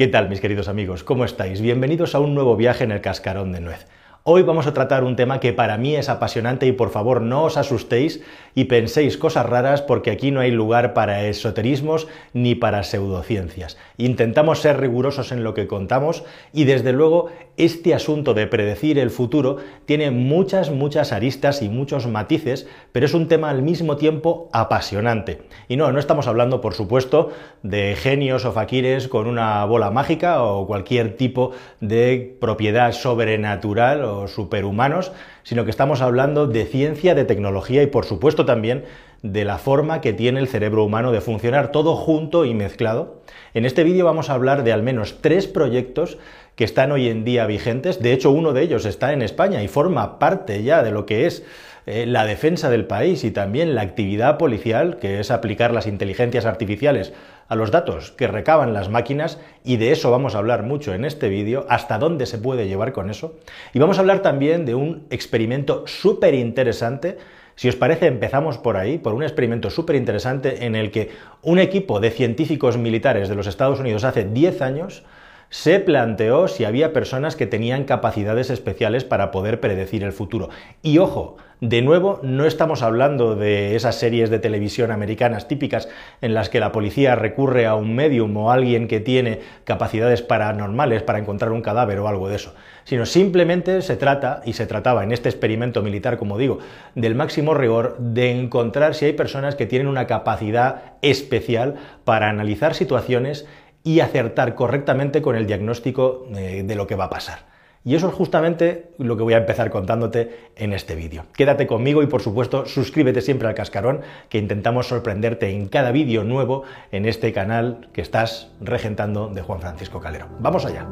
¿Qué tal mis queridos amigos? ¿Cómo estáis? Bienvenidos a un nuevo viaje en el cascarón de nuez. Hoy vamos a tratar un tema que para mí es apasionante y por favor no os asustéis y penséis cosas raras porque aquí no hay lugar para esoterismos ni para pseudociencias. Intentamos ser rigurosos en lo que contamos y desde luego este asunto de predecir el futuro tiene muchas, muchas aristas y muchos matices, pero es un tema al mismo tiempo apasionante. Y no, no estamos hablando por supuesto de genios o faquires con una bola mágica o cualquier tipo de propiedad sobrenatural superhumanos, sino que estamos hablando de ciencia, de tecnología y por supuesto también de la forma que tiene el cerebro humano de funcionar todo junto y mezclado. En este vídeo vamos a hablar de al menos tres proyectos que están hoy en día vigentes. De hecho, uno de ellos está en España y forma parte ya de lo que es eh, la defensa del país y también la actividad policial, que es aplicar las inteligencias artificiales a los datos que recaban las máquinas, y de eso vamos a hablar mucho en este vídeo, hasta dónde se puede llevar con eso. Y vamos a hablar también de un experimento súper interesante si os parece, empezamos por ahí, por un experimento súper interesante en el que un equipo de científicos militares de los Estados Unidos hace 10 años se planteó si había personas que tenían capacidades especiales para poder predecir el futuro. Y ojo, de nuevo, no estamos hablando de esas series de televisión americanas típicas en las que la policía recurre a un medium o alguien que tiene capacidades paranormales para encontrar un cadáver o algo de eso, sino simplemente se trata, y se trataba en este experimento militar, como digo, del máximo rigor de encontrar si hay personas que tienen una capacidad especial para analizar situaciones y acertar correctamente con el diagnóstico eh, de lo que va a pasar. Y eso es justamente lo que voy a empezar contándote en este vídeo. Quédate conmigo y por supuesto suscríbete siempre al cascarón, que intentamos sorprenderte en cada vídeo nuevo en este canal que estás regentando de Juan Francisco Calero. Vamos allá.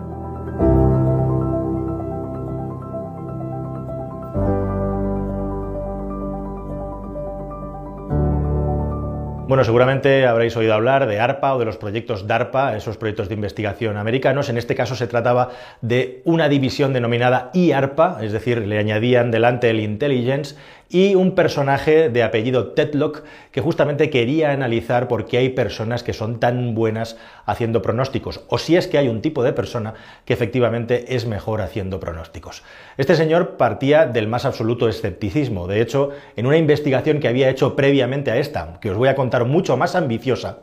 Bueno, seguramente habréis oído hablar de ARPA o de los proyectos DARPA, esos proyectos de investigación americanos. En este caso se trataba de una división denominada IARPA, es decir, le añadían delante el Intelligence y un personaje de apellido Tetlock que justamente quería analizar por qué hay personas que son tan buenas haciendo pronósticos, o si es que hay un tipo de persona que efectivamente es mejor haciendo pronósticos. Este señor partía del más absoluto escepticismo, de hecho, en una investigación que había hecho previamente a esta, que os voy a contar mucho más ambiciosa,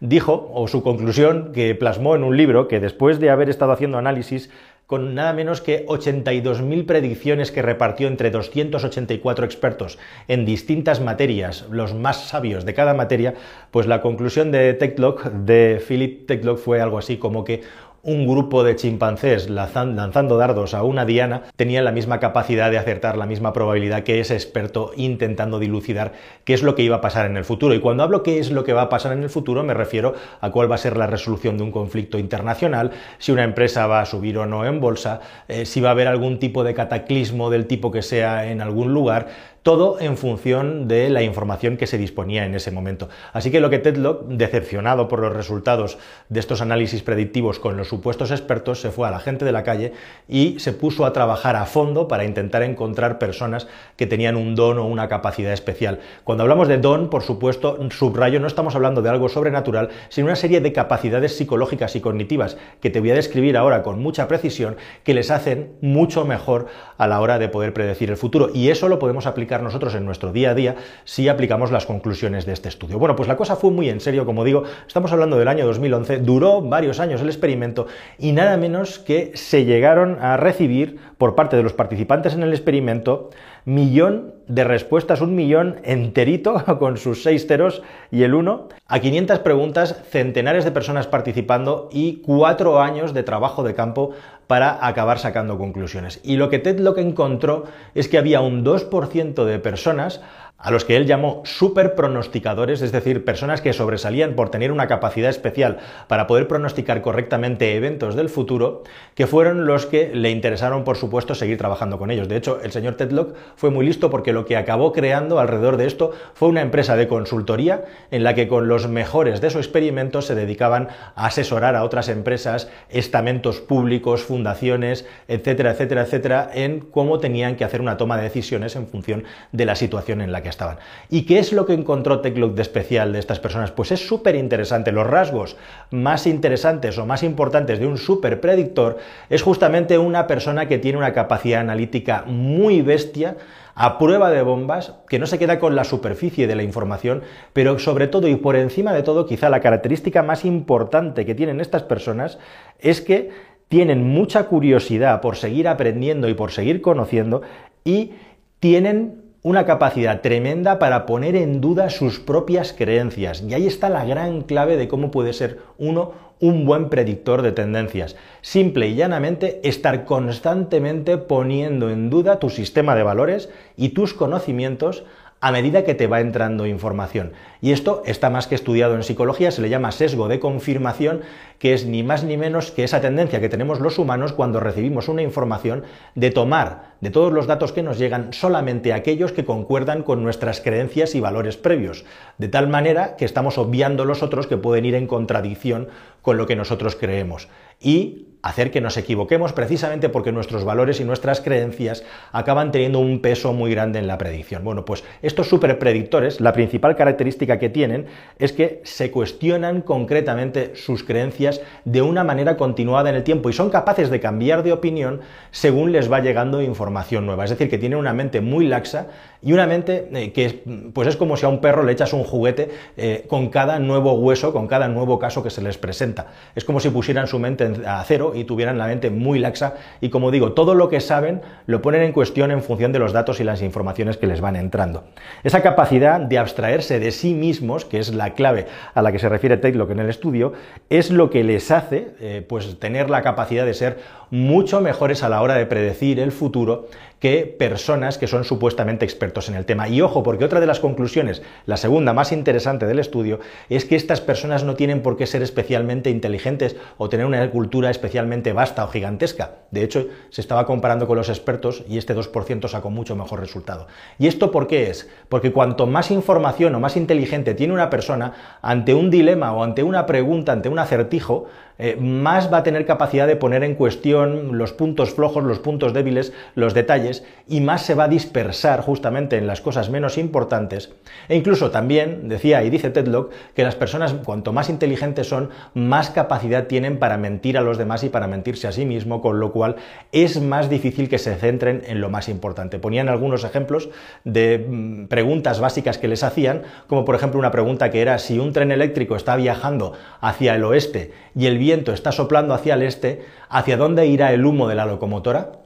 dijo, o su conclusión, que plasmó en un libro que después de haber estado haciendo análisis con nada menos que 82.000 predicciones que repartió entre 284 expertos en distintas materias, los más sabios de cada materia, pues la conclusión de Techlock, de Philip Techlock, fue algo así como que un grupo de chimpancés lanzando dardos a una diana tenía la misma capacidad de acertar, la misma probabilidad que ese experto intentando dilucidar qué es lo que iba a pasar en el futuro. Y cuando hablo qué es lo que va a pasar en el futuro, me refiero a cuál va a ser la resolución de un conflicto internacional, si una empresa va a subir o no en bolsa, eh, si va a haber algún tipo de cataclismo del tipo que sea en algún lugar, todo en función de la información que se disponía en ese momento. Así que lo que Tedlock, decepcionado por los resultados de estos análisis predictivos con los supuestos expertos, se fue a la gente de la calle y se puso a trabajar a fondo para intentar encontrar personas que tenían un don o una capacidad especial. Cuando hablamos de don, por supuesto, subrayo, no estamos hablando de algo sobrenatural, sino una serie de capacidades psicológicas y cognitivas que te voy a describir ahora con mucha precisión, que les hacen mucho mejor a la hora de poder predecir el futuro. Y eso lo podemos aplicar nosotros en nuestro día a día si aplicamos las conclusiones de este estudio. Bueno, pues la cosa fue muy en serio, como digo, estamos hablando del año 2011, duró varios años el experimento y nada menos que se llegaron a recibir por parte de los participantes en el experimento millón de respuestas, un millón enterito con sus seis ceros y el uno, a 500 preguntas, centenares de personas participando y cuatro años de trabajo de campo para acabar sacando conclusiones. Y lo que Ted que encontró es que había un 2% de personas a los que él llamó super pronosticadores, es decir, personas que sobresalían por tener una capacidad especial para poder pronosticar correctamente eventos del futuro, que fueron los que le interesaron, por supuesto, seguir trabajando con ellos. De hecho, el señor Tedlock fue muy listo porque lo que acabó creando alrededor de esto fue una empresa de consultoría en la que con los mejores de su experimento se dedicaban a asesorar a otras empresas, estamentos públicos, fundaciones, etcétera, etcétera, etcétera, en cómo tenían que hacer una toma de decisiones en función de la situación en la que estaban. ¿Y qué es lo que encontró TechLook de especial de estas personas? Pues es súper interesante. Los rasgos más interesantes o más importantes de un super predictor es justamente una persona que tiene una capacidad analítica muy bestia, a prueba de bombas, que no se queda con la superficie de la información, pero sobre todo y por encima de todo, quizá la característica más importante que tienen estas personas es que tienen mucha curiosidad por seguir aprendiendo y por seguir conociendo y tienen una capacidad tremenda para poner en duda sus propias creencias. Y ahí está la gran clave de cómo puede ser uno un buen predictor de tendencias. Simple y llanamente estar constantemente poniendo en duda tu sistema de valores y tus conocimientos a medida que te va entrando información. Y esto está más que estudiado en psicología, se le llama sesgo de confirmación, que es ni más ni menos que esa tendencia que tenemos los humanos cuando recibimos una información de tomar de todos los datos que nos llegan solamente aquellos que concuerdan con nuestras creencias y valores previos, de tal manera que estamos obviando los otros que pueden ir en contradicción con lo que nosotros creemos. Y hacer que nos equivoquemos precisamente porque nuestros valores y nuestras creencias acaban teniendo un peso muy grande en la predicción. Bueno, pues estos superpredictores, la principal característica que tienen es que se cuestionan concretamente sus creencias de una manera continuada en el tiempo y son capaces de cambiar de opinión según les va llegando información nueva. Es decir, que tienen una mente muy laxa y una mente eh, que pues es como si a un perro le echas un juguete eh, con cada nuevo hueso, con cada nuevo caso que se les presenta. Es como si pusieran su mente a cero y tuvieran la mente muy laxa y como digo, todo lo que saben lo ponen en cuestión en función de los datos y las informaciones que les van entrando. Esa capacidad de abstraerse de sí mismos, que es la clave a la que se refiere Taylor en el estudio, es lo que les hace eh, pues tener la capacidad de ser mucho mejores a la hora de predecir el futuro que personas que son supuestamente expertos en el tema. Y ojo, porque otra de las conclusiones, la segunda más interesante del estudio, es que estas personas no tienen por qué ser especialmente inteligentes o tener una cultura especialmente vasta o gigantesca. De hecho, se estaba comparando con los expertos y este 2% sacó mucho mejor resultado. ¿Y esto por qué es? Porque cuanto más información o más inteligente tiene una persona ante un dilema o ante una pregunta, ante un acertijo, eh, más va a tener capacidad de poner en cuestión los puntos flojos, los puntos débiles, los detalles, y más se va a dispersar justamente en las cosas menos importantes. E incluso también decía y dice Tedlock que las personas cuanto más inteligentes son, más capacidad tienen para mentir a los demás y para mentirse a sí mismo, con lo cual es más difícil que se centren en lo más importante. Ponían algunos ejemplos de mm, preguntas básicas que les hacían, como por ejemplo una pregunta que era si un tren eléctrico está viajando hacia el oeste y el viento está soplando hacia el este, ¿hacia dónde irá el humo de la locomotora?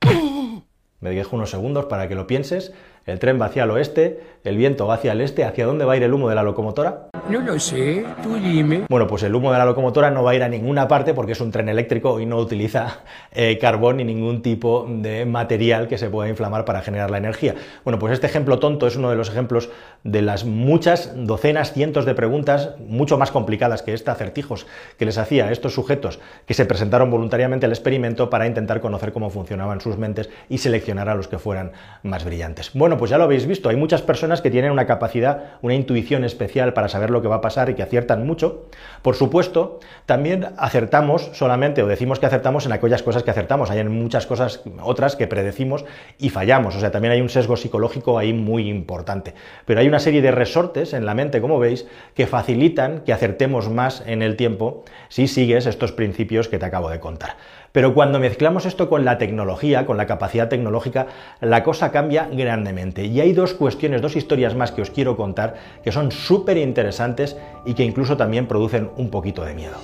Me dejo unos segundos para que lo pienses. El tren va hacia el oeste, el viento va hacia el este. ¿Hacia dónde va a ir el humo de la locomotora? No lo sé, tú dime. Bueno, pues el humo de la locomotora no va a ir a ninguna parte porque es un tren eléctrico y no utiliza eh, carbón ni ningún tipo de material que se pueda inflamar para generar la energía. Bueno, pues este ejemplo tonto es uno de los ejemplos de las muchas docenas, cientos de preguntas, mucho más complicadas que esta, acertijos que les hacía a estos sujetos que se presentaron voluntariamente al experimento para intentar conocer cómo funcionaban sus mentes y seleccionar a los que fueran más brillantes. Bueno, pues ya lo habéis visto, hay muchas personas que tienen una capacidad, una intuición especial para saber lo que va a pasar y que aciertan mucho. Por supuesto, también acertamos solamente, o decimos que acertamos en aquellas cosas que acertamos. Hay muchas cosas otras que predecimos y fallamos. O sea, también hay un sesgo psicológico ahí muy importante. Pero hay una serie de resortes en la mente, como veis, que facilitan que acertemos más en el tiempo si sigues estos principios que te acabo de contar. Pero cuando mezclamos esto con la tecnología, con la capacidad tecnológica, la cosa cambia grandemente. Y hay dos cuestiones, dos historias más que os quiero contar que son súper interesantes y que incluso también producen un poquito de miedo.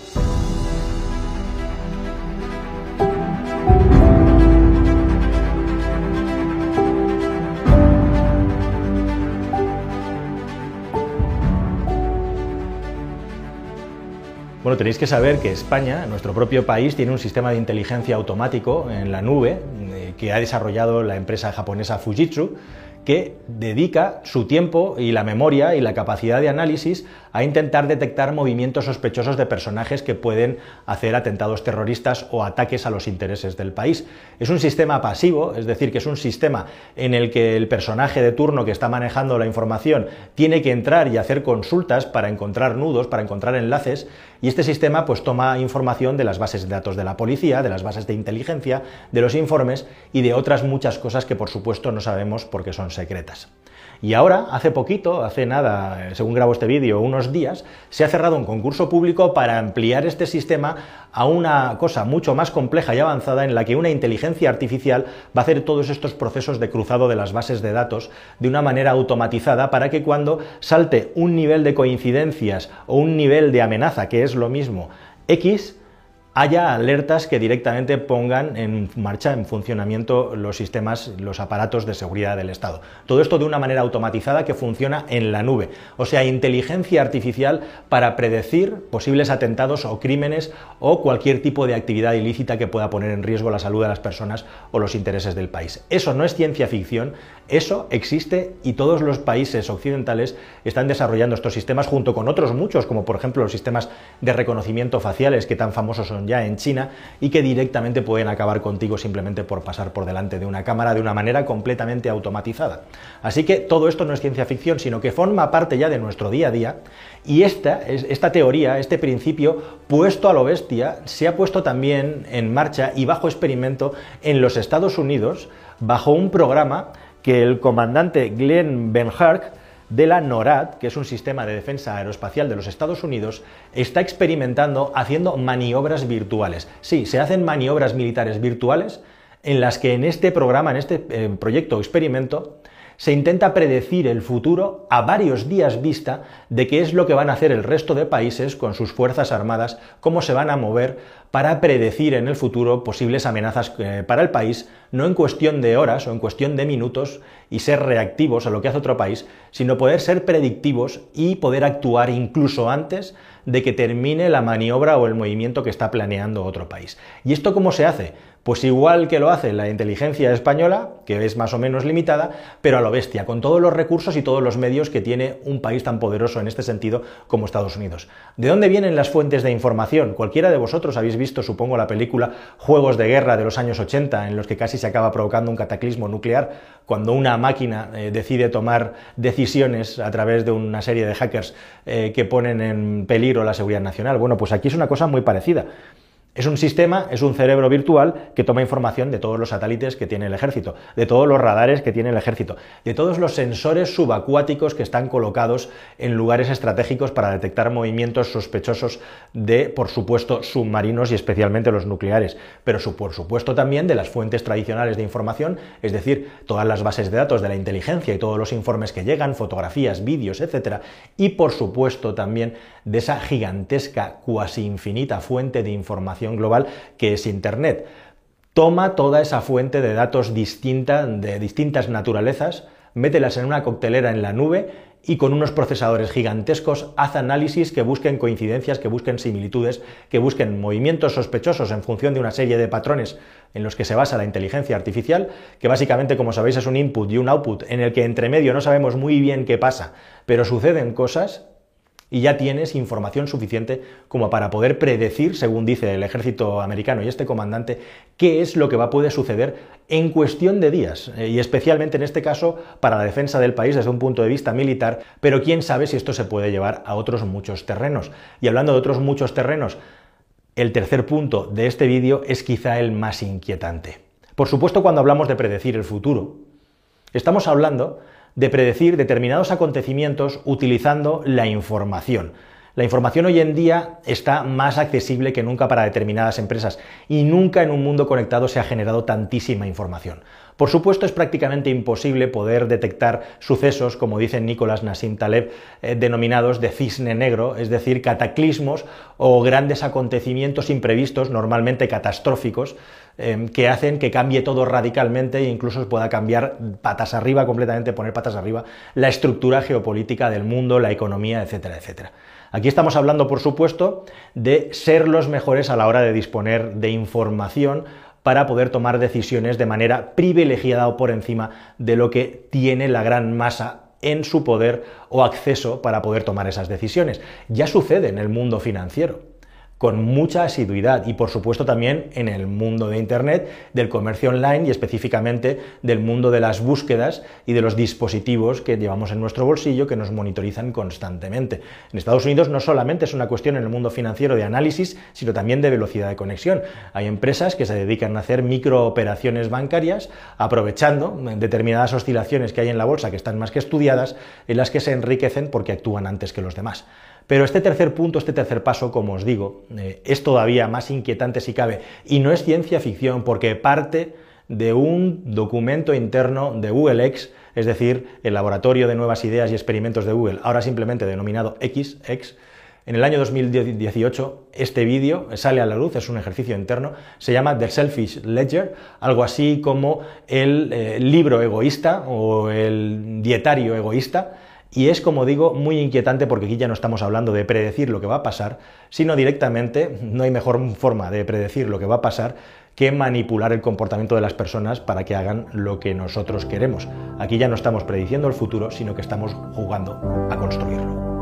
Bueno, tenéis que saber que España, nuestro propio país, tiene un sistema de inteligencia automático en la nube eh, que ha desarrollado la empresa japonesa Fujitsu que dedica su tiempo y la memoria y la capacidad de análisis a intentar detectar movimientos sospechosos de personajes que pueden hacer atentados terroristas o ataques a los intereses del país. Es un sistema pasivo, es decir, que es un sistema en el que el personaje de turno que está manejando la información tiene que entrar y hacer consultas para encontrar nudos, para encontrar enlaces, y este sistema pues toma información de las bases de datos de la policía, de las bases de inteligencia, de los informes y de otras muchas cosas que por supuesto no sabemos porque son secretas. Y ahora, hace poquito, hace nada, según grabo este vídeo, unos días, se ha cerrado un concurso público para ampliar este sistema a una cosa mucho más compleja y avanzada en la que una inteligencia artificial va a hacer todos estos procesos de cruzado de las bases de datos de una manera automatizada para que cuando salte un nivel de coincidencias o un nivel de amenaza, que es lo mismo, X, haya alertas que directamente pongan en marcha, en funcionamiento los sistemas, los aparatos de seguridad del Estado. Todo esto de una manera automatizada que funciona en la nube, o sea, inteligencia artificial para predecir posibles atentados o crímenes o cualquier tipo de actividad ilícita que pueda poner en riesgo la salud de las personas o los intereses del país. Eso no es ciencia ficción, eso existe y todos los países occidentales están desarrollando estos sistemas junto con otros muchos, como por ejemplo los sistemas de reconocimiento faciales que tan famosos son ya en China y que directamente pueden acabar contigo simplemente por pasar por delante de una cámara de una manera completamente automatizada. Así que todo esto no es ciencia ficción, sino que forma parte ya de nuestro día a día y esta, esta teoría, este principio, puesto a lo bestia, se ha puesto también en marcha y bajo experimento en los Estados Unidos bajo un programa que el comandante Glenn Benhark de la NORAD, que es un sistema de defensa aeroespacial de los Estados Unidos, está experimentando haciendo maniobras virtuales. Sí, se hacen maniobras militares virtuales en las que en este programa, en este eh, proyecto experimento, se intenta predecir el futuro a varios días vista de qué es lo que van a hacer el resto de países con sus fuerzas armadas, cómo se van a mover para predecir en el futuro posibles amenazas eh, para el país, no en cuestión de horas o en cuestión de minutos y ser reactivos a lo que hace otro país, sino poder ser predictivos y poder actuar incluso antes de que termine la maniobra o el movimiento que está planeando otro país. ¿Y esto cómo se hace? Pues igual que lo hace la inteligencia española, que es más o menos limitada, pero a lo bestia, con todos los recursos y todos los medios que tiene un país tan poderoso en este sentido como Estados Unidos. ¿De dónde vienen las fuentes de información? Cualquiera de vosotros habéis visto, supongo, la película Juegos de Guerra de los años 80, en los que casi se acaba provocando un cataclismo nuclear, cuando una máquina eh, decide tomar decisiones a través de una serie de hackers eh, que ponen en peligro la seguridad nacional. Bueno, pues aquí es una cosa muy parecida. Es un sistema, es un cerebro virtual que toma información de todos los satélites que tiene el ejército, de todos los radares que tiene el ejército, de todos los sensores subacuáticos que están colocados en lugares estratégicos para detectar movimientos sospechosos de, por supuesto, submarinos y especialmente los nucleares, pero por supuesto también de las fuentes tradicionales de información, es decir, todas las bases de datos de la inteligencia y todos los informes que llegan, fotografías, vídeos, etcétera, y por supuesto también de esa gigantesca, cuasi infinita fuente de información global que es Internet. Toma toda esa fuente de datos distinta, de distintas naturalezas, mételas en una coctelera en la nube y con unos procesadores gigantescos haz análisis que busquen coincidencias, que busquen similitudes, que busquen movimientos sospechosos en función de una serie de patrones en los que se basa la inteligencia artificial, que básicamente, como sabéis, es un input y un output en el que entre medio no sabemos muy bien qué pasa, pero suceden cosas y ya tienes información suficiente como para poder predecir, según dice el ejército americano y este comandante, qué es lo que va a poder suceder en cuestión de días, eh, y especialmente en este caso para la defensa del país desde un punto de vista militar, pero quién sabe si esto se puede llevar a otros muchos terrenos. Y hablando de otros muchos terrenos, el tercer punto de este vídeo es quizá el más inquietante. Por supuesto, cuando hablamos de predecir el futuro, estamos hablando de predecir determinados acontecimientos utilizando la información. La información hoy en día está más accesible que nunca para determinadas empresas y nunca en un mundo conectado se ha generado tantísima información. Por supuesto, es prácticamente imposible poder detectar sucesos, como dice Nicolás Nassim Taleb, eh, denominados de cisne negro, es decir, cataclismos o grandes acontecimientos imprevistos, normalmente catastróficos, em, que hacen que cambie todo radicalmente e incluso pueda cambiar patas arriba, completamente poner patas arriba, la estructura geopolítica del mundo, la economía, etcétera, etcétera. Aquí estamos hablando, por supuesto, de ser los mejores a la hora de disponer de información para poder tomar decisiones de manera privilegiada o por encima de lo que tiene la gran masa en su poder o acceso para poder tomar esas decisiones. Ya sucede en el mundo financiero. Con mucha asiduidad y por supuesto también en el mundo de Internet, del comercio online y específicamente del mundo de las búsquedas y de los dispositivos que llevamos en nuestro bolsillo que nos monitorizan constantemente. En Estados Unidos no solamente es una cuestión en el mundo financiero de análisis, sino también de velocidad de conexión. Hay empresas que se dedican a hacer microoperaciones bancarias aprovechando determinadas oscilaciones que hay en la bolsa que están más que estudiadas, en las que se enriquecen porque actúan antes que los demás. Pero este tercer punto, este tercer paso, como os digo, eh, es todavía más inquietante si cabe, y no es ciencia ficción porque parte de un documento interno de Google X, es decir, el laboratorio de nuevas ideas y experimentos de Google, ahora simplemente denominado XX. En el año 2018 este vídeo sale a la luz, es un ejercicio interno, se llama The Selfish Ledger, algo así como el eh, libro egoísta o el dietario egoísta, y es, como digo, muy inquietante porque aquí ya no estamos hablando de predecir lo que va a pasar, sino directamente, no hay mejor forma de predecir lo que va a pasar que manipular el comportamiento de las personas para que hagan lo que nosotros queremos. Aquí ya no estamos prediciendo el futuro, sino que estamos jugando a construirlo.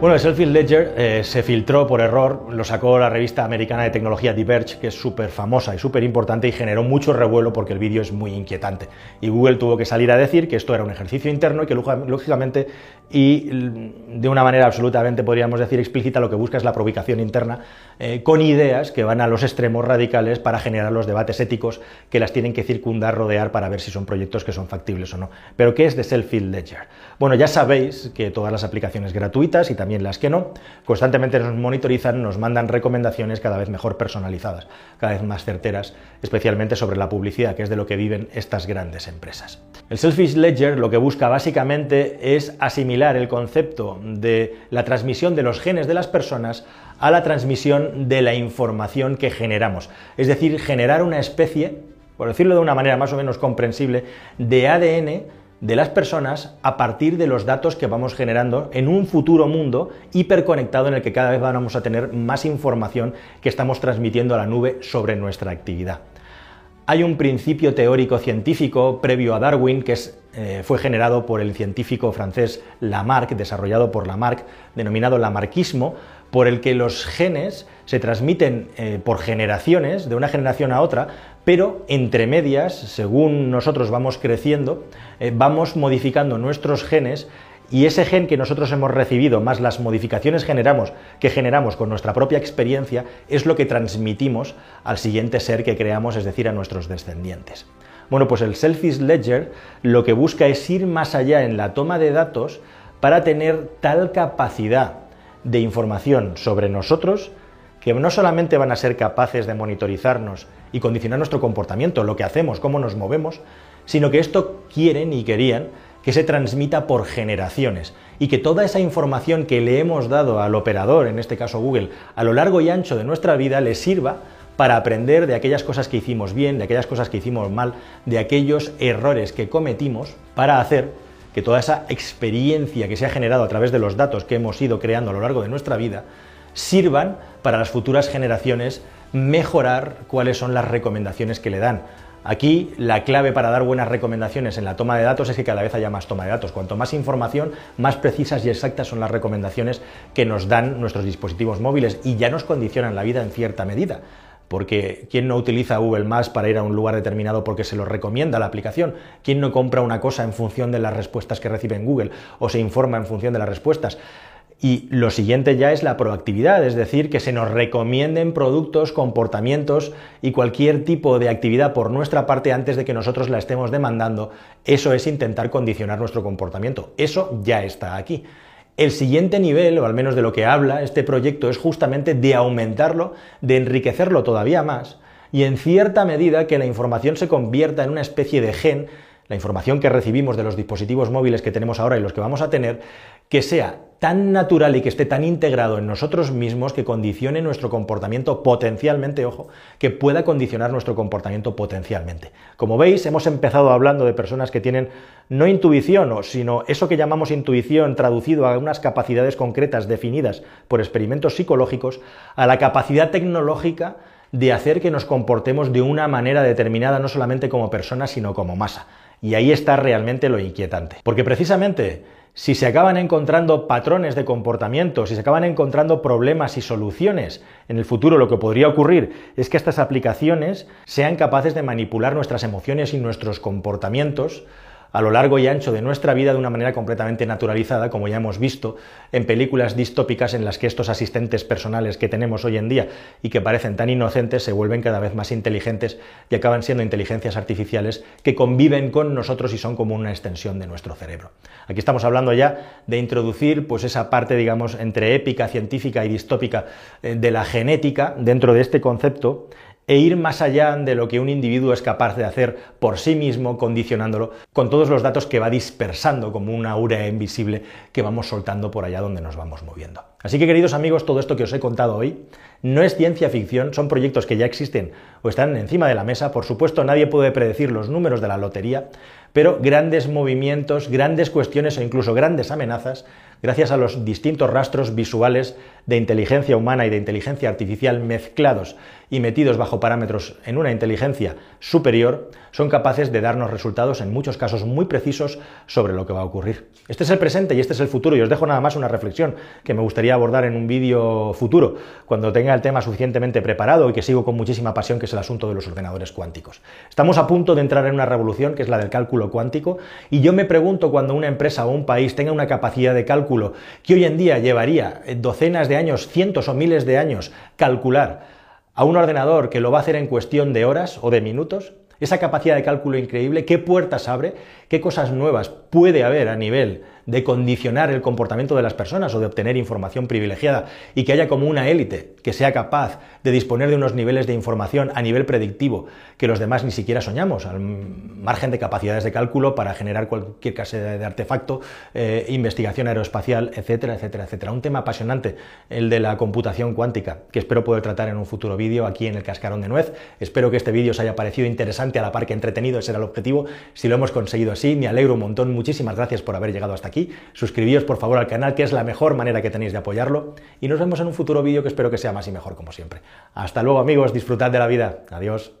Bueno, el Selfie Ledger eh, se filtró por error, lo sacó la revista americana de tecnología Diverge, que es súper famosa y súper importante y generó mucho revuelo porque el vídeo es muy inquietante. Y Google tuvo que salir a decir que esto era un ejercicio interno y que lógicamente y de una manera absolutamente, podríamos decir, explícita, lo que busca es la provocación interna eh, con ideas que van a los extremos radicales para generar los debates éticos que las tienen que circundar, rodear para ver si son proyectos que son factibles o no. Pero ¿qué es de Selfie Ledger? Bueno, ya sabéis que todas las aplicaciones gratuitas y también las que no, constantemente nos monitorizan, nos mandan recomendaciones cada vez mejor personalizadas, cada vez más certeras, especialmente sobre la publicidad, que es de lo que viven estas grandes empresas. El Selfish Ledger lo que busca básicamente es asimilar el concepto de la transmisión de los genes de las personas a la transmisión de la información que generamos, es decir, generar una especie, por decirlo de una manera más o menos comprensible, de ADN de las personas a partir de los datos que vamos generando en un futuro mundo hiperconectado en el que cada vez vamos a tener más información que estamos transmitiendo a la nube sobre nuestra actividad. Hay un principio teórico científico previo a Darwin que eh, fue generado por el científico francés Lamarck, desarrollado por Lamarck, denominado lamarquismo, por el que los genes se transmiten eh, por generaciones, de una generación a otra, pero entre medias, según nosotros vamos creciendo, eh, vamos modificando nuestros genes y ese gen que nosotros hemos recibido, más las modificaciones que generamos con nuestra propia experiencia, es lo que transmitimos al siguiente ser que creamos, es decir, a nuestros descendientes. Bueno, pues el Selfish Ledger lo que busca es ir más allá en la toma de datos para tener tal capacidad de información sobre nosotros que no solamente van a ser capaces de monitorizarnos y condicionar nuestro comportamiento, lo que hacemos, cómo nos movemos, sino que esto quieren y querían que se transmita por generaciones y que toda esa información que le hemos dado al operador, en este caso Google, a lo largo y ancho de nuestra vida, le sirva para aprender de aquellas cosas que hicimos bien, de aquellas cosas que hicimos mal, de aquellos errores que cometimos, para hacer que toda esa experiencia que se ha generado a través de los datos que hemos ido creando a lo largo de nuestra vida sirvan para las futuras generaciones mejorar cuáles son las recomendaciones que le dan. Aquí la clave para dar buenas recomendaciones en la toma de datos es que cada vez haya más toma de datos. Cuanto más información, más precisas y exactas son las recomendaciones que nos dan nuestros dispositivos móviles y ya nos condicionan la vida en cierta medida. Porque ¿quién no utiliza Google Maps para ir a un lugar determinado porque se lo recomienda la aplicación? ¿Quién no compra una cosa en función de las respuestas que recibe en Google o se informa en función de las respuestas? Y lo siguiente ya es la proactividad, es decir, que se nos recomienden productos, comportamientos y cualquier tipo de actividad por nuestra parte antes de que nosotros la estemos demandando. Eso es intentar condicionar nuestro comportamiento. Eso ya está aquí. El siguiente nivel, o al menos de lo que habla este proyecto, es justamente de aumentarlo, de enriquecerlo todavía más y en cierta medida que la información se convierta en una especie de gen la información que recibimos de los dispositivos móviles que tenemos ahora y los que vamos a tener, que sea tan natural y que esté tan integrado en nosotros mismos que condicione nuestro comportamiento potencialmente, ojo, que pueda condicionar nuestro comportamiento potencialmente. Como veis, hemos empezado hablando de personas que tienen no intuición, sino eso que llamamos intuición traducido a unas capacidades concretas definidas por experimentos psicológicos, a la capacidad tecnológica de hacer que nos comportemos de una manera determinada, no solamente como personas, sino como masa. Y ahí está realmente lo inquietante. Porque precisamente si se acaban encontrando patrones de comportamiento, si se acaban encontrando problemas y soluciones, en el futuro lo que podría ocurrir es que estas aplicaciones sean capaces de manipular nuestras emociones y nuestros comportamientos a lo largo y ancho de nuestra vida de una manera completamente naturalizada, como ya hemos visto en películas distópicas en las que estos asistentes personales que tenemos hoy en día y que parecen tan inocentes se vuelven cada vez más inteligentes y acaban siendo inteligencias artificiales que conviven con nosotros y son como una extensión de nuestro cerebro. Aquí estamos hablando ya de introducir pues esa parte, digamos, entre épica, científica y distópica eh, de la genética dentro de este concepto e ir más allá de lo que un individuo es capaz de hacer por sí mismo, condicionándolo con todos los datos que va dispersando como una aura invisible que vamos soltando por allá donde nos vamos moviendo. Así que queridos amigos, todo esto que os he contado hoy no es ciencia ficción, son proyectos que ya existen o están encima de la mesa. Por supuesto, nadie puede predecir los números de la lotería, pero grandes movimientos, grandes cuestiones o incluso grandes amenazas gracias a los distintos rastros visuales de inteligencia humana y de inteligencia artificial mezclados y metidos bajo parámetros en una inteligencia superior, son capaces de darnos resultados en muchos casos muy precisos sobre lo que va a ocurrir. Este es el presente y este es el futuro y os dejo nada más una reflexión que me gustaría abordar en un vídeo futuro, cuando tenga el tema suficientemente preparado y que sigo con muchísima pasión, que es el asunto de los ordenadores cuánticos. Estamos a punto de entrar en una revolución que es la del cálculo cuántico y yo me pregunto cuando una empresa o un país tenga una capacidad de cálculo que hoy en día llevaría eh, docenas de años, cientos o miles de años calcular a un ordenador que lo va a hacer en cuestión de horas o de minutos, esa capacidad de cálculo increíble, qué puertas abre, qué cosas nuevas puede haber a nivel de condicionar el comportamiento de las personas o de obtener información privilegiada y que haya como una élite que sea capaz de disponer de unos niveles de información a nivel predictivo que los demás ni siquiera soñamos, al margen de capacidades de cálculo para generar cualquier clase de artefacto, eh, investigación aeroespacial, etcétera, etcétera, etcétera. Un tema apasionante, el de la computación cuántica, que espero poder tratar en un futuro vídeo aquí en el Cascarón de Nuez. Espero que este vídeo os haya parecido interesante a la par que entretenido, ese era el objetivo. Si lo hemos conseguido así, me alegro un montón. Muchísimas gracias por haber llegado hasta aquí suscribíos por favor al canal, que es la mejor manera que tenéis de apoyarlo, y nos vemos en un futuro vídeo que espero que sea más y mejor como siempre. Hasta luego amigos, disfrutad de la vida. Adiós.